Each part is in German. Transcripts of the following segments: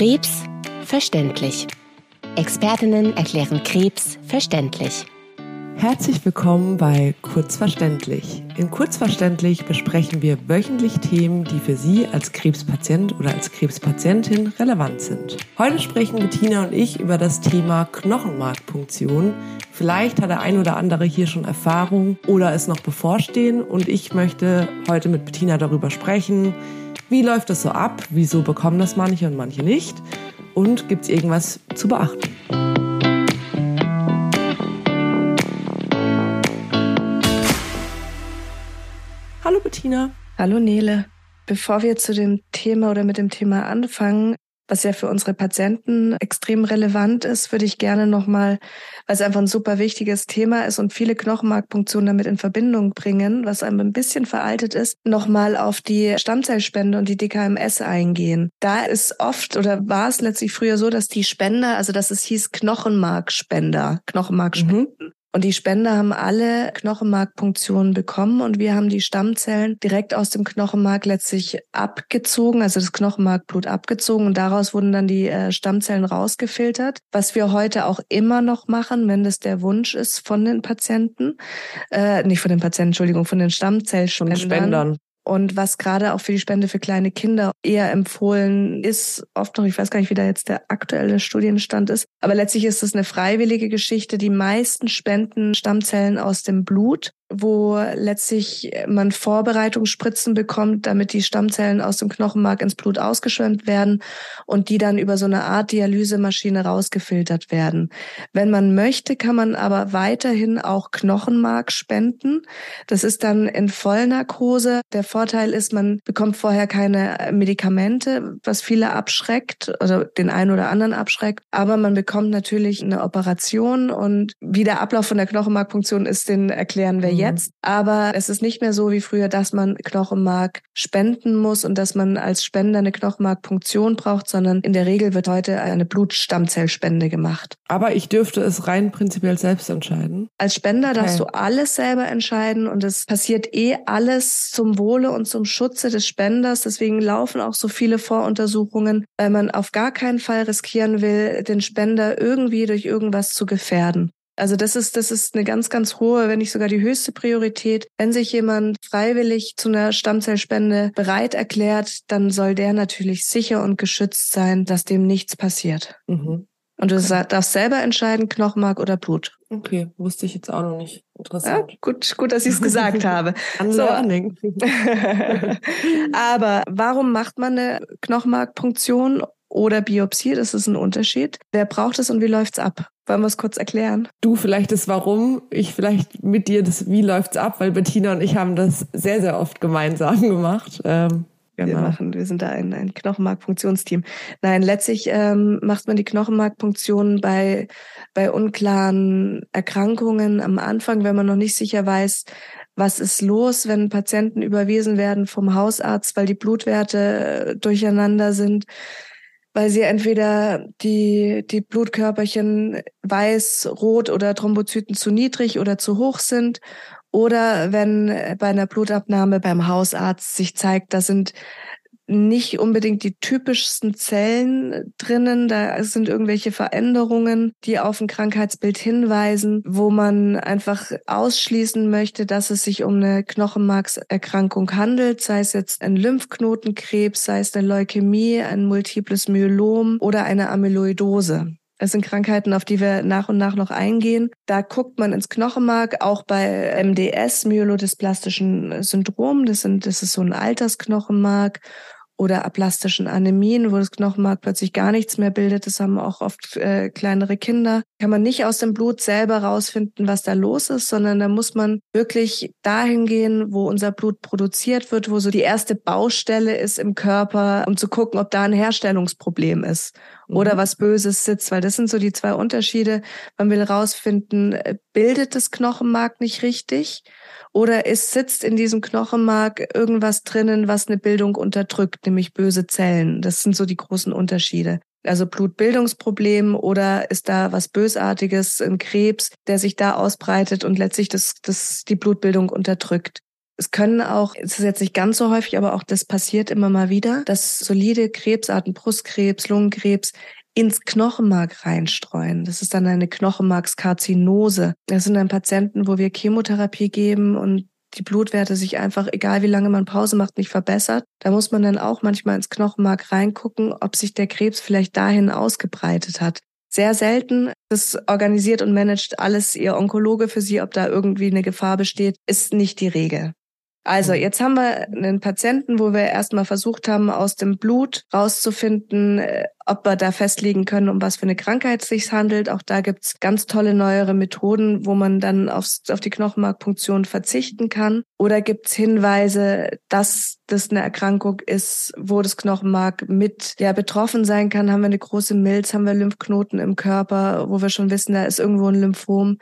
Krebs verständlich. Expertinnen erklären Krebs verständlich. Herzlich willkommen bei Kurzverständlich. In Kurzverständlich besprechen wir wöchentlich Themen, die für Sie als Krebspatient oder als Krebspatientin relevant sind. Heute sprechen Bettina und ich über das Thema Knochenmarkpunktion. Vielleicht hat der ein oder andere hier schon Erfahrung oder es noch bevorstehen und ich möchte heute mit Bettina darüber sprechen, wie läuft das so ab, wieso bekommen das manche und manche nicht und gibt es irgendwas zu beachten. Hallo Bettina. Hallo Nele. Bevor wir zu dem Thema oder mit dem Thema anfangen, was ja für unsere Patienten extrem relevant ist, würde ich gerne nochmal, weil es einfach ein super wichtiges Thema ist und viele Knochenmarkpunktionen damit in Verbindung bringen, was einem ein bisschen veraltet ist, nochmal auf die Stammzellspende und die DKMS eingehen. Da ist oft oder war es letztlich früher so, dass die Spender, also dass es hieß Knochenmarkspender, Knochenmarkspenden, mhm. Und die Spender haben alle Knochenmarkpunktionen bekommen und wir haben die Stammzellen direkt aus dem Knochenmark letztlich abgezogen, also das Knochenmarkblut abgezogen und daraus wurden dann die äh, Stammzellen rausgefiltert, was wir heute auch immer noch machen, wenn das der Wunsch ist von den Patienten, äh, nicht von den Patienten, Entschuldigung, von den Stammzellspendern. Von Spendern. Und was gerade auch für die Spende für kleine Kinder eher empfohlen ist, oft noch, ich weiß gar nicht, wie da jetzt der aktuelle Studienstand ist, aber letztlich ist es eine freiwillige Geschichte. Die meisten spenden Stammzellen aus dem Blut wo letztlich man Vorbereitungsspritzen bekommt, damit die Stammzellen aus dem Knochenmark ins Blut ausgeschwemmt werden und die dann über so eine Art Dialysemaschine rausgefiltert werden. Wenn man möchte, kann man aber weiterhin auch Knochenmark spenden. Das ist dann in Vollnarkose. Der Vorteil ist, man bekommt vorher keine Medikamente, was viele abschreckt oder den einen oder anderen abschreckt. Aber man bekommt natürlich eine Operation und wie der Ablauf von der Knochenmarkfunktion ist, den erklären wir jetzt. Aber es ist nicht mehr so wie früher, dass man Knochenmark spenden muss und dass man als Spender eine Knochenmarkpunktion braucht, sondern in der Regel wird heute eine Blutstammzellspende gemacht. Aber ich dürfte es rein prinzipiell selbst entscheiden. Als Spender okay. darfst du alles selber entscheiden und es passiert eh alles zum Wohle und zum Schutze des Spenders. Deswegen laufen auch so viele Voruntersuchungen, weil man auf gar keinen Fall riskieren will, den Spender irgendwie durch irgendwas zu gefährden. Also das ist, das ist eine ganz, ganz hohe, wenn nicht sogar die höchste Priorität. Wenn sich jemand freiwillig zu einer Stammzellspende bereit erklärt, dann soll der natürlich sicher und geschützt sein, dass dem nichts passiert. Mhm. Und du okay. darfst selber entscheiden, Knochenmark oder Blut. Okay, wusste ich jetzt auch noch nicht. Interessant. Ja, gut, gut, dass ich es gesagt habe. so. Aber warum macht man eine Knochenmarkpunktion oder Biopsie? Das ist ein Unterschied. Wer braucht es und wie läuft's ab? Wollen wir es kurz erklären? Du vielleicht das Warum, ich vielleicht mit dir das Wie läuft's ab, weil Bettina und ich haben das sehr, sehr oft gemeinsam gemacht. Ähm, genau. Wir machen, wir sind da ein, ein Knochenmarkfunktionsteam. Nein, letztlich ähm, macht man die Knochenmarkpunktion bei, bei unklaren Erkrankungen am Anfang, wenn man noch nicht sicher weiß, was ist los, wenn Patienten überwiesen werden vom Hausarzt, weil die Blutwerte durcheinander sind weil sie entweder die, die Blutkörperchen weiß, rot oder Thrombozyten zu niedrig oder zu hoch sind oder wenn bei einer Blutabnahme beim Hausarzt sich zeigt, da sind nicht unbedingt die typischsten Zellen drinnen. Da sind irgendwelche Veränderungen, die auf ein Krankheitsbild hinweisen, wo man einfach ausschließen möchte, dass es sich um eine Knochenmarkserkrankung handelt, sei es jetzt ein Lymphknotenkrebs, sei es eine Leukämie, ein multiples Myelom oder eine Amyloidose. Es sind Krankheiten, auf die wir nach und nach noch eingehen. Da guckt man ins Knochenmark, auch bei MDS, myelodysplastische Syndrom. Das, sind, das ist so ein Altersknochenmark oder aplastischen Anämien, wo das Knochenmark plötzlich gar nichts mehr bildet. Das haben auch oft äh, kleinere Kinder. Kann man nicht aus dem Blut selber rausfinden, was da los ist, sondern da muss man wirklich dahin gehen, wo unser Blut produziert wird, wo so die erste Baustelle ist im Körper, um zu gucken, ob da ein Herstellungsproblem ist oder mhm. was Böses sitzt, weil das sind so die zwei Unterschiede. Man will rausfinden, äh, bildet das Knochenmark nicht richtig? Oder es sitzt in diesem Knochenmark irgendwas drinnen, was eine Bildung unterdrückt, nämlich böse Zellen. Das sind so die großen Unterschiede. Also Blutbildungsproblem oder ist da was Bösartiges, ein Krebs, der sich da ausbreitet und letztlich das, das, die Blutbildung unterdrückt. Es können auch, es ist jetzt nicht ganz so häufig, aber auch das passiert immer mal wieder, dass solide Krebsarten, Brustkrebs, Lungenkrebs ins Knochenmark reinstreuen. Das ist dann eine Knochenmarkskarzinose. Das sind dann Patienten, wo wir Chemotherapie geben und die Blutwerte sich einfach, egal wie lange man Pause macht, nicht verbessert. Da muss man dann auch manchmal ins Knochenmark reingucken, ob sich der Krebs vielleicht dahin ausgebreitet hat. Sehr selten. Das organisiert und managt alles Ihr Onkologe für Sie, ob da irgendwie eine Gefahr besteht, ist nicht die Regel. Also mhm. jetzt haben wir einen Patienten, wo wir erstmal versucht haben, aus dem Blut rauszufinden, äh, ob wir da festlegen können, um was für eine Krankheit es sich handelt. Auch da gibt's ganz tolle neuere Methoden, wo man dann aufs, auf die Knochenmarkpunktion verzichten kann. Oder gibt's Hinweise, dass das eine Erkrankung ist, wo das Knochenmark mit ja, betroffen sein kann. Haben wir eine große Milz, haben wir Lymphknoten im Körper, wo wir schon wissen, da ist irgendwo ein Lymphom.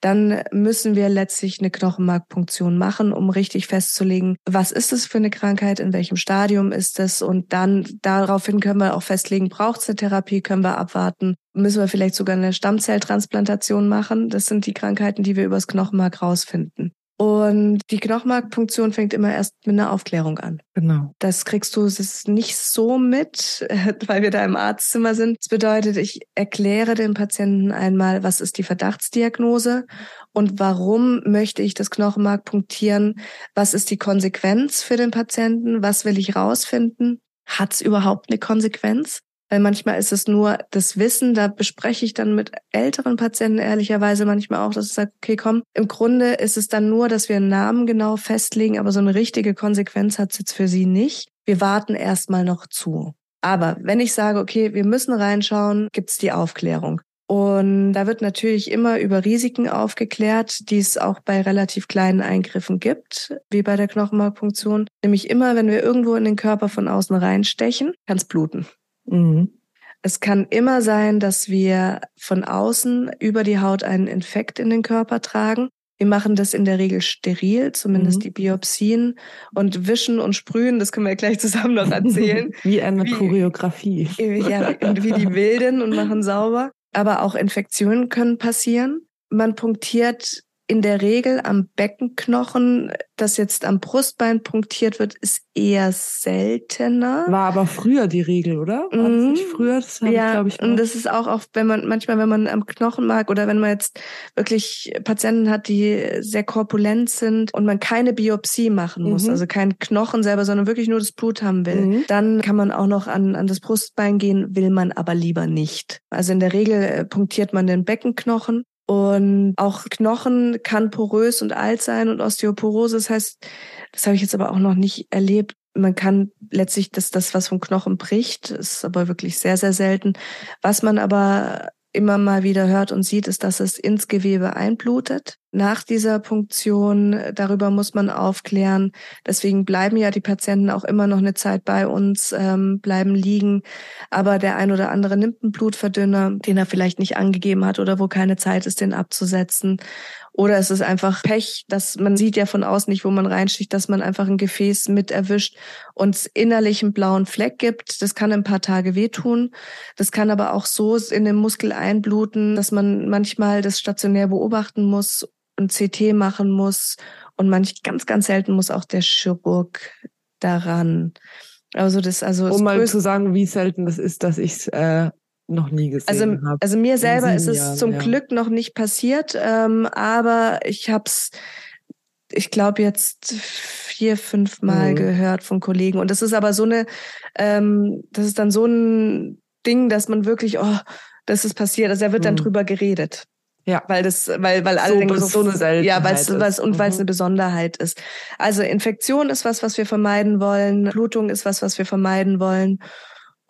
Dann müssen wir letztlich eine Knochenmarkpunktion machen, um richtig festzulegen, was ist es für eine Krankheit, in welchem Stadium ist es und dann daraufhin können wir auch festlegen, braucht es eine Therapie, können wir abwarten. Müssen wir vielleicht sogar eine Stammzelltransplantation machen? Das sind die Krankheiten, die wir übers Knochenmark rausfinden. Und die Knochenmarkpunktion fängt immer erst mit einer Aufklärung an. Genau. Das kriegst du es nicht so mit, weil wir da im Arztzimmer sind. Das bedeutet, ich erkläre dem Patienten einmal, was ist die Verdachtsdiagnose und warum möchte ich das Knochenmark punktieren? Was ist die Konsequenz für den Patienten? Was will ich rausfinden? Hat es überhaupt eine Konsequenz? Weil manchmal ist es nur das Wissen, da bespreche ich dann mit älteren Patienten ehrlicherweise manchmal auch, dass ich sage, okay, komm, im Grunde ist es dann nur, dass wir einen Namen genau festlegen, aber so eine richtige Konsequenz hat es jetzt für sie nicht. Wir warten erstmal noch zu. Aber wenn ich sage, okay, wir müssen reinschauen, gibt's die Aufklärung. Und da wird natürlich immer über Risiken aufgeklärt, die es auch bei relativ kleinen Eingriffen gibt, wie bei der Knochenmarkpunktion. Nämlich immer, wenn wir irgendwo in den Körper von außen reinstechen, kann es bluten. Mhm. Es kann immer sein, dass wir von außen über die Haut einen Infekt in den Körper tragen. Wir machen das in der Regel steril, zumindest mhm. die Biopsien und wischen und sprühen. Das können wir gleich zusammen noch erzählen. wie eine wie, Choreografie. Ja, wie die wilden und machen sauber. Aber auch Infektionen können passieren. Man punktiert in der Regel am Beckenknochen, das jetzt am Brustbein punktiert wird, ist eher seltener. War aber früher die Regel, oder? War mhm. das nicht früher? Das ja, ich, ich, und das ist auch oft, wenn man manchmal, wenn man am Knochen mag oder wenn man jetzt wirklich Patienten hat, die sehr korpulent sind und man keine Biopsie machen muss, mhm. also kein Knochen selber, sondern wirklich nur das Blut haben will, mhm. dann kann man auch noch an, an das Brustbein gehen, will man aber lieber nicht. Also in der Regel äh, punktiert man den Beckenknochen und auch Knochen kann porös und alt sein und Osteoporose. Das heißt, das habe ich jetzt aber auch noch nicht erlebt. Man kann letztlich, dass das, was vom Knochen bricht, ist aber wirklich sehr, sehr selten. Was man aber immer mal wieder hört und sieht, ist, dass es ins Gewebe einblutet. Nach dieser Punktion, darüber muss man aufklären. Deswegen bleiben ja die Patienten auch immer noch eine Zeit bei uns, ähm, bleiben liegen. Aber der ein oder andere nimmt einen Blutverdünner, den er vielleicht nicht angegeben hat oder wo keine Zeit ist, den abzusetzen. Oder es ist einfach Pech, dass man sieht ja von außen nicht, wo man reinsticht, dass man einfach ein Gefäß mit erwischt und innerlich einen blauen Fleck gibt. Das kann ein paar Tage wehtun. Das kann aber auch so in den Muskel einbluten, dass man manchmal das stationär beobachten muss und CT machen muss. Und manch ganz, ganz selten muss auch der Chirurg daran. Also das, also um mal zu sagen, wie selten das ist, dass ich es äh, noch nie gesehen also, habe. Also mir selber ist es Jahren, zum ja. Glück noch nicht passiert, ähm, aber ich habe es, ich glaube jetzt vier, fünf Mal mhm. gehört von Kollegen und das ist aber so eine, ähm, das ist dann so ein Ding, dass man wirklich, oh, das ist passiert, also da wird dann mhm. drüber geredet. Ja, weil das, weil, weil alle so denken, so eine Seltenheit ja, weil es, und weil es mhm. eine Besonderheit ist. Also Infektion ist was, was wir vermeiden wollen. Blutung ist was, was wir vermeiden wollen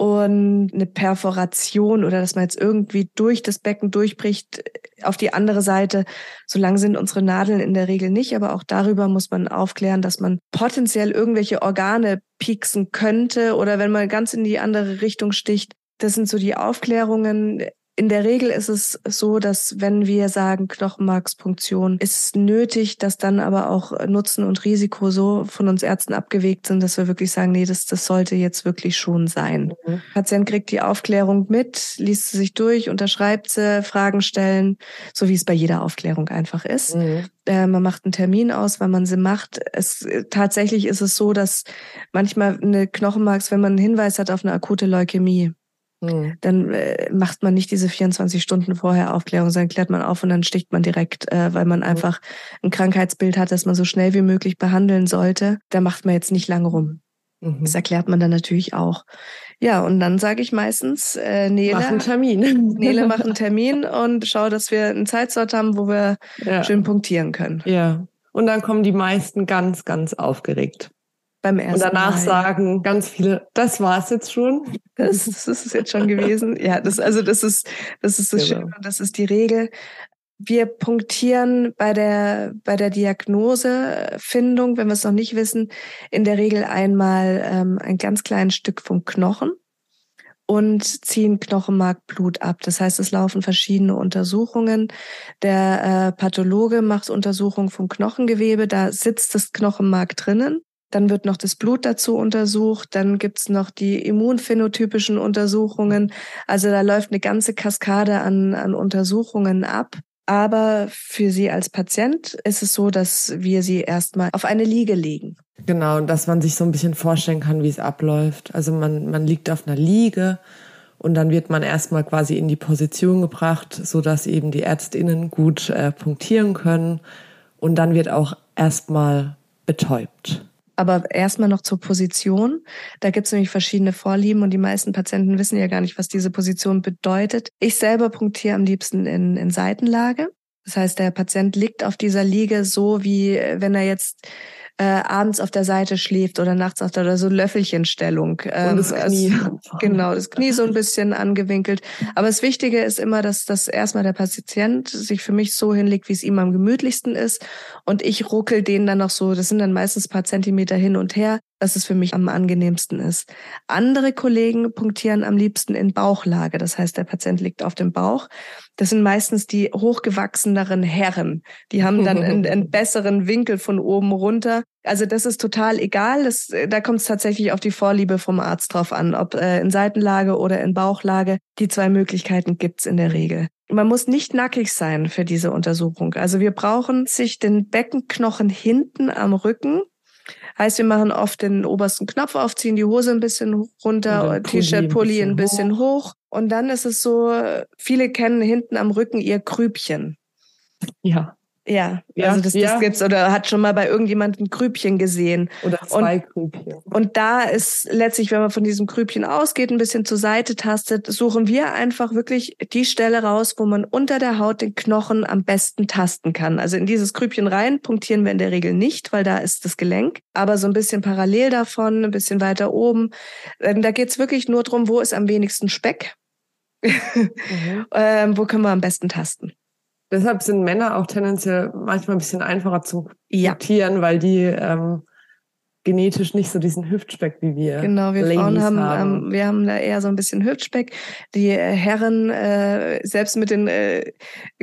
und eine Perforation oder dass man jetzt irgendwie durch das Becken durchbricht auf die andere Seite. So lang sind unsere Nadeln in der Regel nicht, aber auch darüber muss man aufklären, dass man potenziell irgendwelche Organe pieksen könnte oder wenn man ganz in die andere Richtung sticht. Das sind so die Aufklärungen. In der Regel ist es so, dass wenn wir sagen Knochenmarkspunktion, ist nötig, dass dann aber auch Nutzen und Risiko so von uns Ärzten abgewegt sind, dass wir wirklich sagen, nee, das, das sollte jetzt wirklich schon sein. Mhm. Patient kriegt die Aufklärung mit, liest sie sich durch, unterschreibt sie, Fragen stellen, so wie es bei jeder Aufklärung einfach ist. Mhm. Äh, man macht einen Termin aus, weil man sie macht. Es, tatsächlich ist es so, dass manchmal eine Knochenmarks, wenn man einen Hinweis hat auf eine akute Leukämie, hm. Dann äh, macht man nicht diese 24 Stunden vorher Aufklärung, sondern klärt man auf und dann sticht man direkt, äh, weil man hm. einfach ein Krankheitsbild hat, das man so schnell wie möglich behandeln sollte. Da macht man jetzt nicht lange rum. Mhm. Das erklärt man dann natürlich auch. Ja, und dann sage ich meistens, äh, Nele, mach einen Termin. Nele, mach einen Termin und schau, dass wir einen Zeitslot haben, wo wir ja. schön punktieren können. Ja. Und dann kommen die meisten ganz, ganz aufgeregt beim ersten Und danach Mal. sagen ganz viele, das war's jetzt schon. Das, das ist es jetzt schon gewesen. Ja, das, also das ist, das ist das genau. Schöne und das ist die Regel. Wir punktieren bei der, bei der Diagnosefindung, wenn wir es noch nicht wissen, in der Regel einmal ähm, ein ganz kleines Stück vom Knochen und ziehen Knochenmarkblut ab. Das heißt, es laufen verschiedene Untersuchungen. Der äh, Pathologe macht Untersuchungen vom Knochengewebe, da sitzt das Knochenmark drinnen. Dann wird noch das Blut dazu untersucht. Dann gibt's noch die immunphänotypischen Untersuchungen. Also da läuft eine ganze Kaskade an, an Untersuchungen ab. Aber für Sie als Patient ist es so, dass wir Sie erstmal auf eine Liege legen. Genau, und dass man sich so ein bisschen vorstellen kann, wie es abläuft. Also man, man liegt auf einer Liege und dann wird man erstmal quasi in die Position gebracht, so dass eben die Ärztinnen gut äh, punktieren können. Und dann wird auch erstmal betäubt. Aber erstmal noch zur Position. Da gibt es nämlich verschiedene Vorlieben und die meisten Patienten wissen ja gar nicht, was diese Position bedeutet. Ich selber punktiere am liebsten in, in Seitenlage. Das heißt, der Patient liegt auf dieser Liege so, wie wenn er jetzt äh, abends auf der Seite schläft oder nachts auf der oder so Löffelchenstellung. Ähm, Und das Knie. Also, genau, das Knie so ein bisschen angewinkelt. Aber das Wichtige ist immer, dass das erstmal der Patient sich für mich so hinlegt, wie es ihm am gemütlichsten ist. Und ich ruckel den dann noch so, das sind dann meistens paar Zentimeter hin und her, dass es für mich am angenehmsten ist. Andere Kollegen punktieren am liebsten in Bauchlage. Das heißt, der Patient liegt auf dem Bauch. Das sind meistens die hochgewachseneren Herren. Die haben dann einen, einen besseren Winkel von oben runter. Also das ist total egal. Das, da kommt es tatsächlich auf die Vorliebe vom Arzt drauf an, ob äh, in Seitenlage oder in Bauchlage. Die zwei Möglichkeiten gibt's in der Regel. Man muss nicht nackig sein für diese Untersuchung. Also wir brauchen sich den Beckenknochen hinten am Rücken Heißt, wir machen oft den obersten Knopf auf, ziehen die Hose ein bisschen runter, T-Shirt, Pulli ein bisschen, hoch. hoch. Und dann ist es so, viele kennen hinten am Rücken ihr Krübchen. Ja. Ja, ja, also das, ja. das gibt's oder hat schon mal bei irgendjemandem ein Grübchen gesehen. Oder zwei und, Grübchen. Und da ist letztlich, wenn man von diesem Grübchen ausgeht, ein bisschen zur Seite tastet, suchen wir einfach wirklich die Stelle raus, wo man unter der Haut den Knochen am besten tasten kann. Also in dieses Grübchen rein punktieren wir in der Regel nicht, weil da ist das Gelenk. Aber so ein bisschen parallel davon, ein bisschen weiter oben. Ähm, da geht's wirklich nur drum, wo ist am wenigsten Speck. mhm. ähm, wo können wir am besten tasten? Deshalb sind Männer auch tendenziell manchmal ein bisschen einfacher zu adoptieren, ja. weil die ähm, genetisch nicht so diesen Hüftspeck wie wir. Genau, wir Ladies Frauen haben, haben. Ähm, wir haben da eher so ein bisschen Hüftspeck. Die äh, Herren, äh, selbst mit den äh,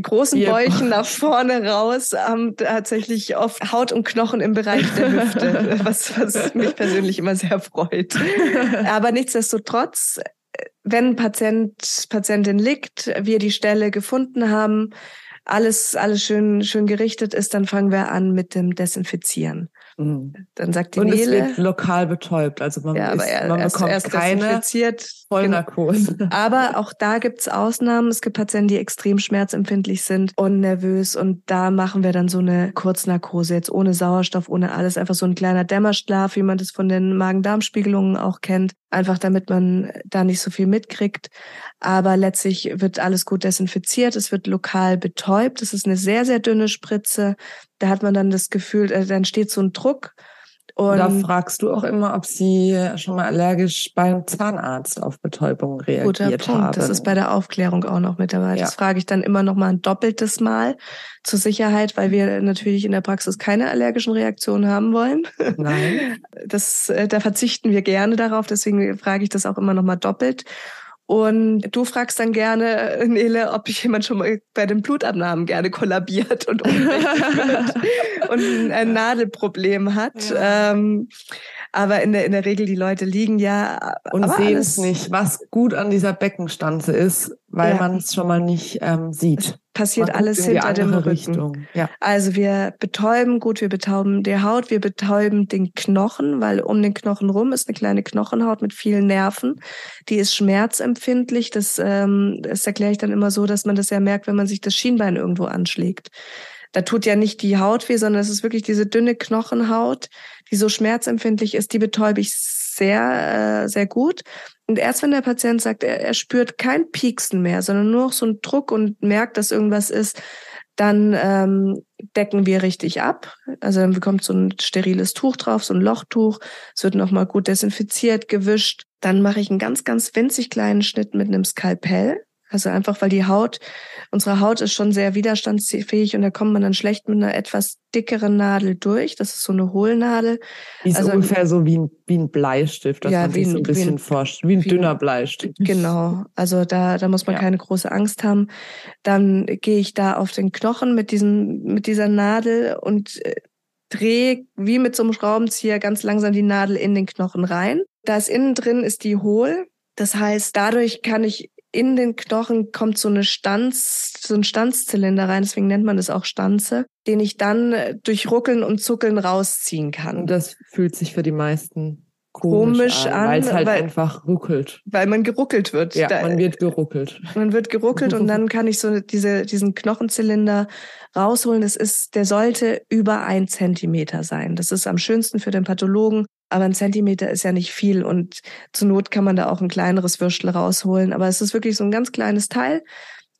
großen yep. Bäuchen nach vorne raus, haben tatsächlich oft Haut und Knochen im Bereich der Hüfte, was, was mich persönlich immer sehr freut. Aber nichtsdestotrotz, wenn Patient, Patientin liegt, wir die Stelle gefunden haben, alles, alles schön, schön gerichtet ist, dann fangen wir an mit dem Desinfizieren. Mhm. Dann sagt die Und Nele, es wird lokal betäubt, also man, ja, ist, man erst, bekommt erst keine Vollnarkose. Genau. Aber auch da gibt's Ausnahmen. Es gibt Patienten, die extrem schmerzempfindlich sind und nervös und da machen wir dann so eine Kurznarkose, jetzt ohne Sauerstoff, ohne alles, einfach so ein kleiner Dämmerschlaf, wie man das von den Magen-Darm-Spiegelungen auch kennt, einfach damit man da nicht so viel mitkriegt. Aber letztlich wird alles gut desinfiziert, es wird lokal betäubt. Es ist eine sehr, sehr dünne Spritze. Da hat man dann das Gefühl, äh, dann steht so ein Druck. Und da fragst du auch immer, ob sie schon mal allergisch beim Zahnarzt auf Betäubung reagiert guter Punkt. haben. Das ist bei der Aufklärung auch noch mit dabei. Ja. Das frage ich dann immer noch mal ein doppeltes Mal zur Sicherheit, weil wir natürlich in der Praxis keine allergischen Reaktionen haben wollen. Nein. Das, äh, da verzichten wir gerne darauf. Deswegen frage ich das auch immer noch mal doppelt. Und du fragst dann gerne, Nele, ob ich jemand schon mal bei den Blutabnahmen gerne kollabiert und, und ein Nadelproblem hat. Ja. Ähm, aber in der, in der Regel, die Leute liegen ja. Und sehen es nicht, was gut an dieser Beckenstanze ist, weil ja. man es schon mal nicht ähm, sieht. Passiert alles hinter dem Rücken. Richtung. Ja. Also wir betäuben gut, wir betäuben die Haut, wir betäuben den Knochen, weil um den Knochen rum ist eine kleine Knochenhaut mit vielen Nerven. Die ist schmerzempfindlich. Das, ähm, das erkläre ich dann immer so, dass man das ja merkt, wenn man sich das Schienbein irgendwo anschlägt da tut ja nicht die Haut weh, sondern es ist wirklich diese dünne Knochenhaut, die so schmerzempfindlich ist, die betäube ich sehr, äh, sehr gut. Und erst wenn der Patient sagt, er, er spürt kein Pieksen mehr, sondern nur noch so einen Druck und merkt, dass irgendwas ist, dann ähm, decken wir richtig ab. Also dann bekommt so ein steriles Tuch drauf, so ein Lochtuch. Es wird nochmal gut desinfiziert, gewischt. Dann mache ich einen ganz, ganz winzig kleinen Schnitt mit einem Skalpell. Also einfach, weil die Haut, unsere Haut ist schon sehr widerstandsfähig und da kommt man dann schlecht mit einer etwas dickeren Nadel durch. Das ist so eine Hohlnadel. Die ist also, ungefähr so wie ein, wie ein Bleistift, dass ja, man sich so ein bisschen wie forscht. Wie ein wie dünner Bleistift. Genau. Also da, da muss man ja. keine große Angst haben. Dann gehe ich da auf den Knochen mit diesem, mit dieser Nadel und äh, drehe wie mit so einem Schraubenzieher ganz langsam die Nadel in den Knochen rein. Da ist innen drin ist die hohl. Das heißt, dadurch kann ich in den Knochen kommt so eine Stanz, so ein Stanzzylinder rein, deswegen nennt man das auch Stanze, den ich dann durch Ruckeln und Zuckeln rausziehen kann. Und das fühlt sich für die meisten komisch, komisch an, an weil es halt einfach ruckelt. Weil man geruckelt wird. Ja, da, man wird geruckelt. Man wird geruckelt und dann kann ich so diese, diesen Knochenzylinder rausholen. Das ist, der sollte über ein Zentimeter sein. Das ist am schönsten für den Pathologen. Aber ein Zentimeter ist ja nicht viel und zur Not kann man da auch ein kleineres Würstel rausholen. Aber es ist wirklich so ein ganz kleines Teil,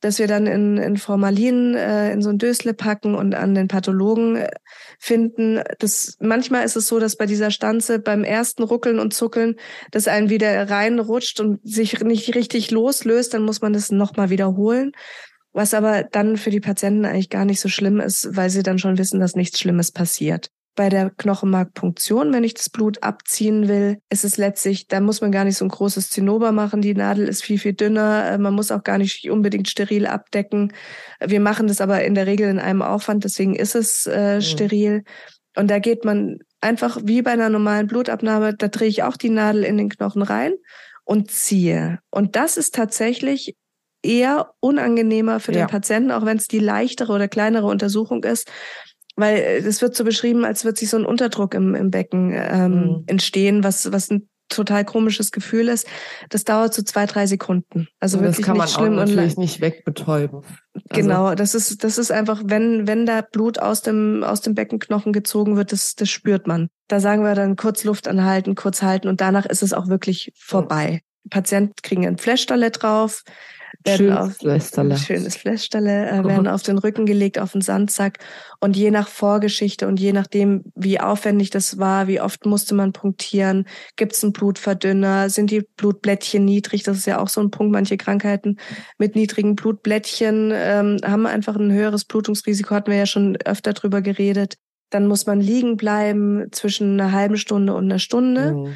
das wir dann in, in Formalin äh, in so ein Dösle packen und an den Pathologen äh, finden. Das, manchmal ist es so, dass bei dieser Stanze beim ersten Ruckeln und Zuckeln das einen wieder reinrutscht und sich nicht richtig loslöst, dann muss man das nochmal wiederholen. Was aber dann für die Patienten eigentlich gar nicht so schlimm ist, weil sie dann schon wissen, dass nichts Schlimmes passiert bei der Knochenmarkpunktion, wenn ich das Blut abziehen will, ist es letztlich, da muss man gar nicht so ein großes Zinnober machen. Die Nadel ist viel, viel dünner. Äh, man muss auch gar nicht unbedingt steril abdecken. Wir machen das aber in der Regel in einem Aufwand, deswegen ist es äh, mhm. steril. Und da geht man einfach wie bei einer normalen Blutabnahme, da drehe ich auch die Nadel in den Knochen rein und ziehe. Und das ist tatsächlich eher unangenehmer für ja. den Patienten, auch wenn es die leichtere oder kleinere Untersuchung ist, weil es wird so beschrieben, als wird sich so ein Unterdruck im, im Becken ähm, mhm. entstehen, was, was ein total komisches Gefühl ist. Das dauert so zwei, drei Sekunden. Also und wirklich das kann nicht man schlimm auch natürlich nicht wegbetäuben. Also genau, das ist, das ist einfach, wenn, wenn da Blut aus dem, aus dem Beckenknochen gezogen wird, das, das spürt man. Da sagen wir dann kurz Luft anhalten, kurz halten und danach ist es auch wirklich vorbei. Mhm. Patienten kriegen ein Flashtalle drauf werden auf Fleischstalle. schönes Fleischstalle, äh, werden auf den Rücken gelegt, auf den Sandsack. Und je nach Vorgeschichte und je nachdem, wie aufwendig das war, wie oft musste man punktieren, gibt es einen Blutverdünner, sind die Blutblättchen niedrig, das ist ja auch so ein Punkt, manche Krankheiten mit niedrigen Blutblättchen ähm, haben einfach ein höheres Blutungsrisiko, hatten wir ja schon öfter drüber geredet. Dann muss man liegen bleiben zwischen einer halben Stunde und einer Stunde. Mhm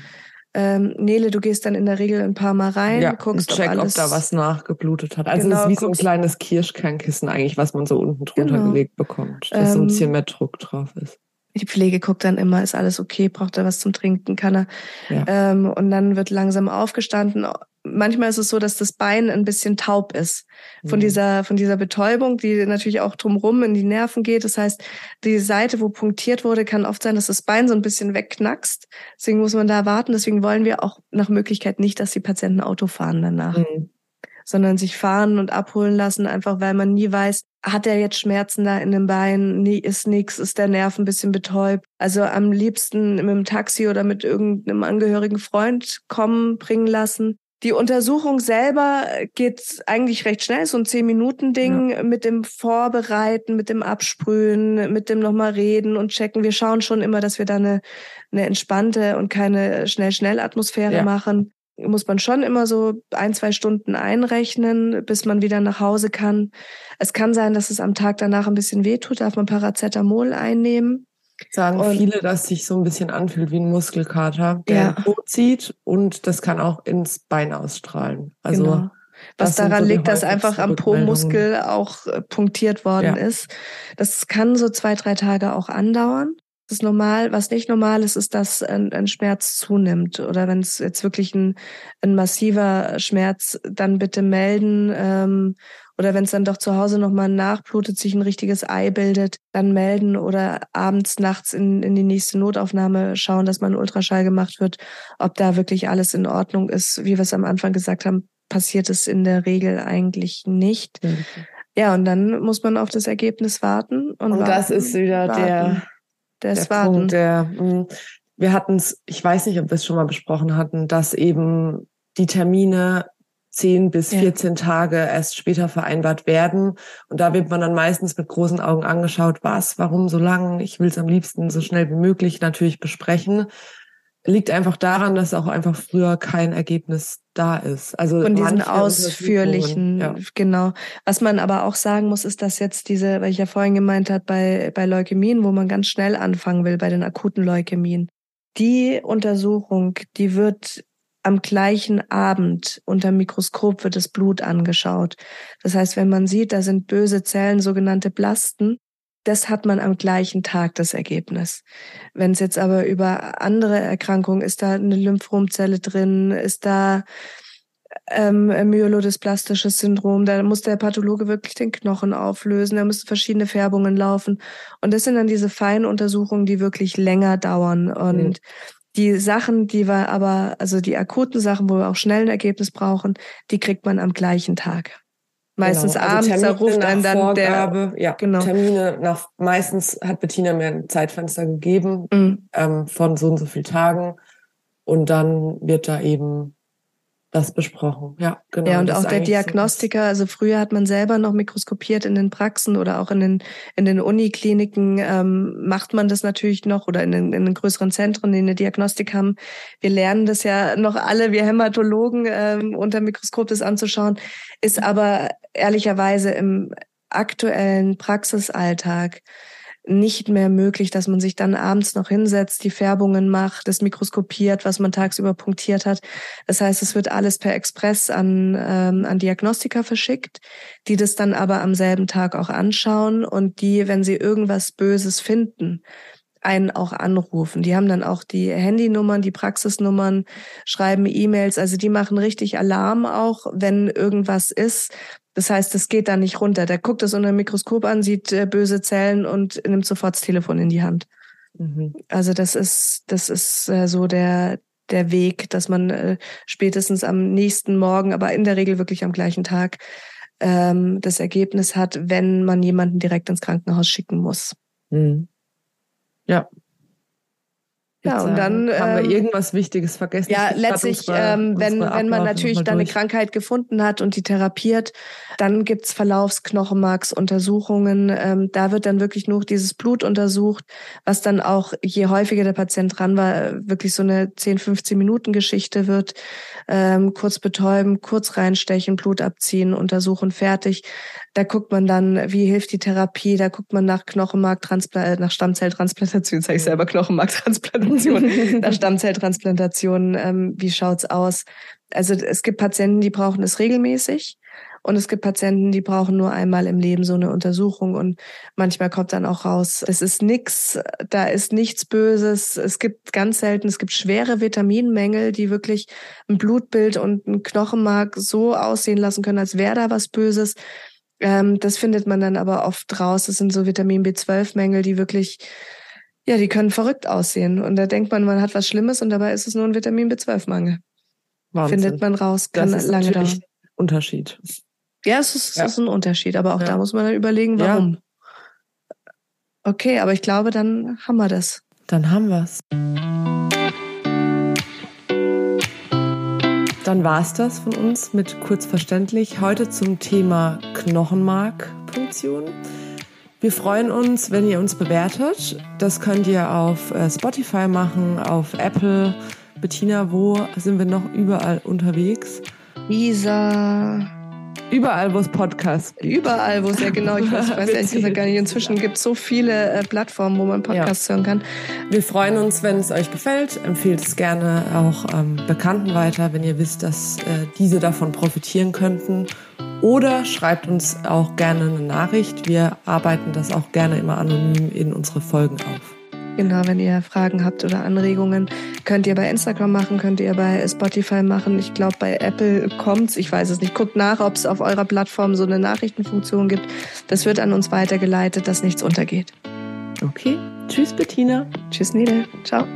ähm, Nele, du gehst dann in der Regel ein paar Mal rein, ja, guckst, check, ob, alles, ob da was nachgeblutet hat. Also genau, es ist wie so ein kleines Kirschkernkissen eigentlich, was man so unten drunter genau. gelegt bekommt, dass ähm, so ein bisschen ähm, mehr Druck drauf ist. Die Pflege guckt dann immer, ist alles okay, braucht er was zum Trinken, kann er. Ja. Ähm, und dann wird langsam aufgestanden. Manchmal ist es so, dass das Bein ein bisschen taub ist von mhm. dieser, von dieser Betäubung, die natürlich auch drumrum in die Nerven geht. Das heißt, die Seite, wo punktiert wurde, kann oft sein, dass das Bein so ein bisschen wegknackst. Deswegen muss man da warten. Deswegen wollen wir auch nach Möglichkeit nicht, dass die Patienten Auto fahren danach. Mhm sondern sich fahren und abholen lassen, einfach weil man nie weiß, hat er jetzt Schmerzen da in den Beinen, nie ist nix, ist der Nerv ein bisschen betäubt. Also am liebsten mit dem Taxi oder mit irgendeinem angehörigen Freund kommen, bringen lassen. Die Untersuchung selber geht eigentlich recht schnell, so ein Zehn-Minuten-Ding ja. mit dem Vorbereiten, mit dem Absprühen, mit dem nochmal reden und checken. Wir schauen schon immer, dass wir da eine, eine entspannte und keine Schnell-Schnell-Atmosphäre ja. machen muss man schon immer so ein, zwei Stunden einrechnen, bis man wieder nach Hause kann. Es kann sein, dass es am Tag danach ein bisschen wehtut, darf man Paracetamol einnehmen. Sagen und, viele, dass sich so ein bisschen anfühlt wie ein Muskelkater, der ja. hochzieht und das kann auch ins Bein ausstrahlen. Also genau. Was daran so liegt, dass einfach am Po-Muskel auch äh, punktiert worden ja. ist. Das kann so zwei, drei Tage auch andauern. Ist normal. Was nicht normal ist, ist, dass ein, ein Schmerz zunimmt. Oder wenn es jetzt wirklich ein, ein massiver Schmerz, dann bitte melden. Ähm, oder wenn es dann doch zu Hause nochmal nachblutet, sich ein richtiges Ei bildet, dann melden oder abends, nachts in, in die nächste Notaufnahme schauen, dass mal ein Ultraschall gemacht wird, ob da wirklich alles in Ordnung ist. Wie wir es am Anfang gesagt haben, passiert es in der Regel eigentlich nicht. Mhm. Ja, und dann muss man auf das Ergebnis warten. Und, und warten, das ist wieder warten. der das der Punkt, der, hm, wir hatten es, ich weiß nicht, ob wir es schon mal besprochen hatten, dass eben die Termine 10 bis 14 ja. Tage erst später vereinbart werden. Und da wird man dann meistens mit großen Augen angeschaut, was, warum so lang, ich will es am liebsten so schnell wie möglich natürlich besprechen liegt einfach daran, dass auch einfach früher kein Ergebnis da ist. Also von diesen ausführlichen, ja. genau. Was man aber auch sagen muss, ist, dass jetzt diese, weil ich ja vorhin gemeint hat, bei, bei Leukämien, wo man ganz schnell anfangen will, bei den akuten Leukämien, die Untersuchung, die wird am gleichen Abend unter Mikroskop wird das Blut angeschaut. Das heißt, wenn man sieht, da sind böse Zellen, sogenannte Blasten, das hat man am gleichen Tag das Ergebnis. Wenn es jetzt aber über andere Erkrankungen ist, da eine Lymphomzelle drin, ist da ähm, myelodysplastisches Syndrom, da muss der Pathologe wirklich den Knochen auflösen, da müssen verschiedene Färbungen laufen. Und das sind dann diese feinen Untersuchungen, die wirklich länger dauern. Und mhm. die Sachen, die wir aber, also die akuten Sachen, wo wir auch schnell ein Ergebnis brauchen, die kriegt man am gleichen Tag. Meistens genau. also abends, da ruft einen dann Vorgabe, der. Ja, genau. Termine nach, meistens hat Bettina mir ein Zeitfenster gegeben mhm. ähm, von so und so vielen Tagen. Und dann wird da eben das besprochen. Ja, genau. Ja, und auch der Diagnostiker, so also früher hat man selber noch mikroskopiert in den Praxen oder auch in den, in den Unikliniken ähm, macht man das natürlich noch oder in den, in den größeren Zentren, die eine Diagnostik haben. Wir lernen das ja noch alle, wir Hämatologen, ähm, unter Mikroskop das anzuschauen, ist aber ehrlicherweise im aktuellen Praxisalltag nicht mehr möglich, dass man sich dann abends noch hinsetzt, die Färbungen macht, das mikroskopiert, was man tagsüber punktiert hat. Das heißt, es wird alles per Express an, ähm, an Diagnostiker verschickt, die das dann aber am selben Tag auch anschauen und die, wenn sie irgendwas Böses finden, einen auch anrufen. Die haben dann auch die Handynummern, die Praxisnummern, schreiben E-Mails. Also die machen richtig Alarm auch, wenn irgendwas ist. Das heißt, es geht da nicht runter. Der guckt es unter dem Mikroskop an, sieht äh, böse Zellen und nimmt sofort das Telefon in die Hand. Mhm. Also das ist, das ist äh, so der, der Weg, dass man äh, spätestens am nächsten Morgen, aber in der Regel wirklich am gleichen Tag, ähm, das Ergebnis hat, wenn man jemanden direkt ins Krankenhaus schicken muss. Mhm. Ja. Ja, und dann haben wir ähm, irgendwas Wichtiges vergessen. Ja, letztlich, unsere, ähm, wenn, wenn man natürlich dann eine Krankheit gefunden hat und die therapiert, dann gibt's Verlaufsknochenmarksuntersuchungen. Ähm, da wird dann wirklich nur dieses Blut untersucht, was dann auch, je häufiger der Patient dran war, wirklich so eine 10, 15 Minuten Geschichte wird. Ähm, kurz betäuben, kurz reinstechen, Blut abziehen, untersuchen, fertig. Da guckt man dann, wie hilft die Therapie, da guckt man nach Knochenmarktransplantation, nach Stammzelltransplantation, sage ich selber Knochenmarktransplantation, nach Stammzelltransplantation, ähm, wie schaut's aus? Also es gibt Patienten, die brauchen es regelmäßig. Und es gibt Patienten, die brauchen nur einmal im Leben so eine Untersuchung und manchmal kommt dann auch raus, es ist nix, da ist nichts Böses. Es gibt ganz selten, es gibt schwere Vitaminmängel, die wirklich ein Blutbild und ein Knochenmark so aussehen lassen können, als wäre da was Böses. Ähm, das findet man dann aber oft raus. Das sind so Vitamin B12-Mängel, die wirklich, ja, die können verrückt aussehen. Und da denkt man, man hat was Schlimmes und dabei ist es nur ein Vitamin B12-Mangel. Findet man raus, kann das ist lange dauern. Unterschied. Ja, es ist, ja. ist ein Unterschied, aber auch ja. da muss man dann überlegen, warum. Ja. Okay, aber ich glaube, dann haben wir das. Dann haben wir's. Dann war es das von uns mit Kurzverständlich. Heute zum Thema Knochenmarkpunktion. Wir freuen uns, wenn ihr uns bewertet. Das könnt ihr auf äh, Spotify machen, auf Apple. Bettina, wo sind wir noch überall unterwegs? Isa. Überall, wo es Podcasts gibt. Überall, wo es ja genau, ich weiß, weiß ehrlich gesagt gar nicht. Inzwischen gibt es so viele äh, Plattformen, wo man Podcasts ja. hören kann. Wir freuen uns, wenn es euch gefällt. Empfehlt es gerne auch ähm, Bekannten weiter, wenn ihr wisst, dass äh, diese davon profitieren könnten. Oder schreibt uns auch gerne eine Nachricht. Wir arbeiten das auch gerne immer anonym in unsere Folgen auf. Genau, wenn ihr Fragen habt oder Anregungen, könnt ihr bei Instagram machen, könnt ihr bei Spotify machen. Ich glaube, bei Apple kommt's. Ich weiß es nicht. Guckt nach, ob es auf eurer Plattform so eine Nachrichtenfunktion gibt. Das wird an uns weitergeleitet, dass nichts untergeht. Okay. Tschüss, Bettina. Tschüss, Nele. Ciao.